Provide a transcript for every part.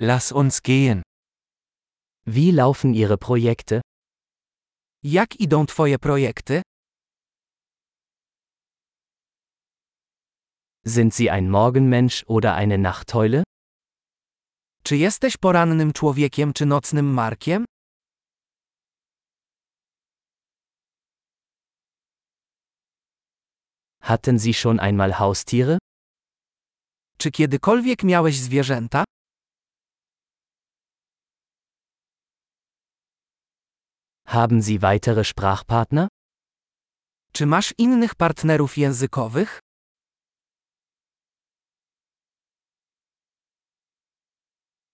Lass uns gehen. Wie laufen Ihre Projekte? Jak idą Twoje projekty? Sind Sie ein Morgenmensch oder eine Nachteule? Czy jesteś porannym człowiekiem czy nocnym markiem? Hatten Sie schon einmal Haustiere? Czy kiedykolwiek miałeś zwierzęta? Haben Sie weitere Sprachpartner? Czy masz innych partnerów językowych?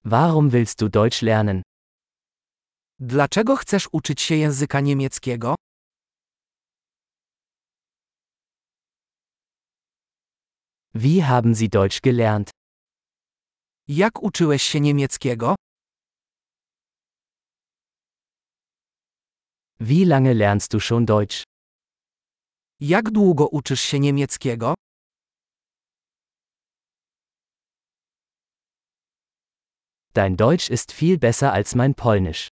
Warum willst du Deutsch lernen? Dlaczego chcesz uczyć się języka niemieckiego? Wie haben Sie Deutsch gelernt? Jak uczyłeś się niemieckiego? Wie lange lernst du schon Deutsch? Jak długo uczysz się niemieckiego? Dein Deutsch ist viel besser als mein Polnisch.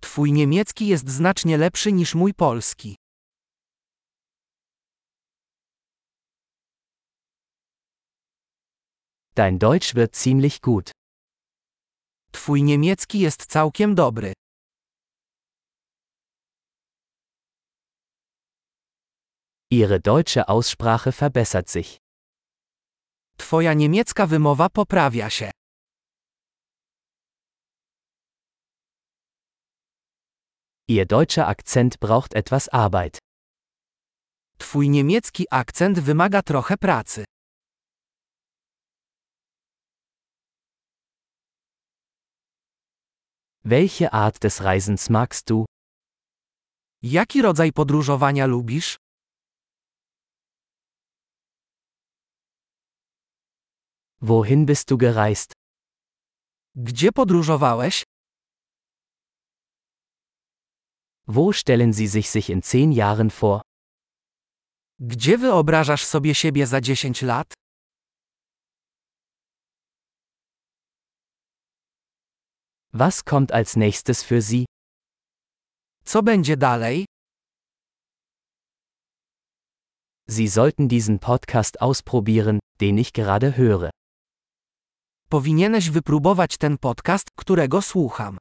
Twój niemiecki jest znacznie lepszy niż mój polski. Dein Deutsch wird ziemlich gut. Twój niemiecki jest całkiem dobry. Ihre deutsche Aussprache verbessert sich. Twoja niemiecka wymowa poprawia się. Ihr deutscher Akzent braucht etwas Arbeit. Twój niemiecki akcent wymaga trochę pracy. Welche Art des Reisens magst du? Jaki rodzaj podróżowania lubisz? Wohin bist du gereist? Gdzie podróżowałeś? Wo stellen Sie sich sich in zehn Jahren vor? Gdzie wyobrażasz sobie siebie za 10 lat? Was kommt als nächstes für Sie? Co będzie dalej? Sie sollten diesen Podcast ausprobieren, den ich gerade höre. Powinieneś wypróbować ten podcast, którego słucham.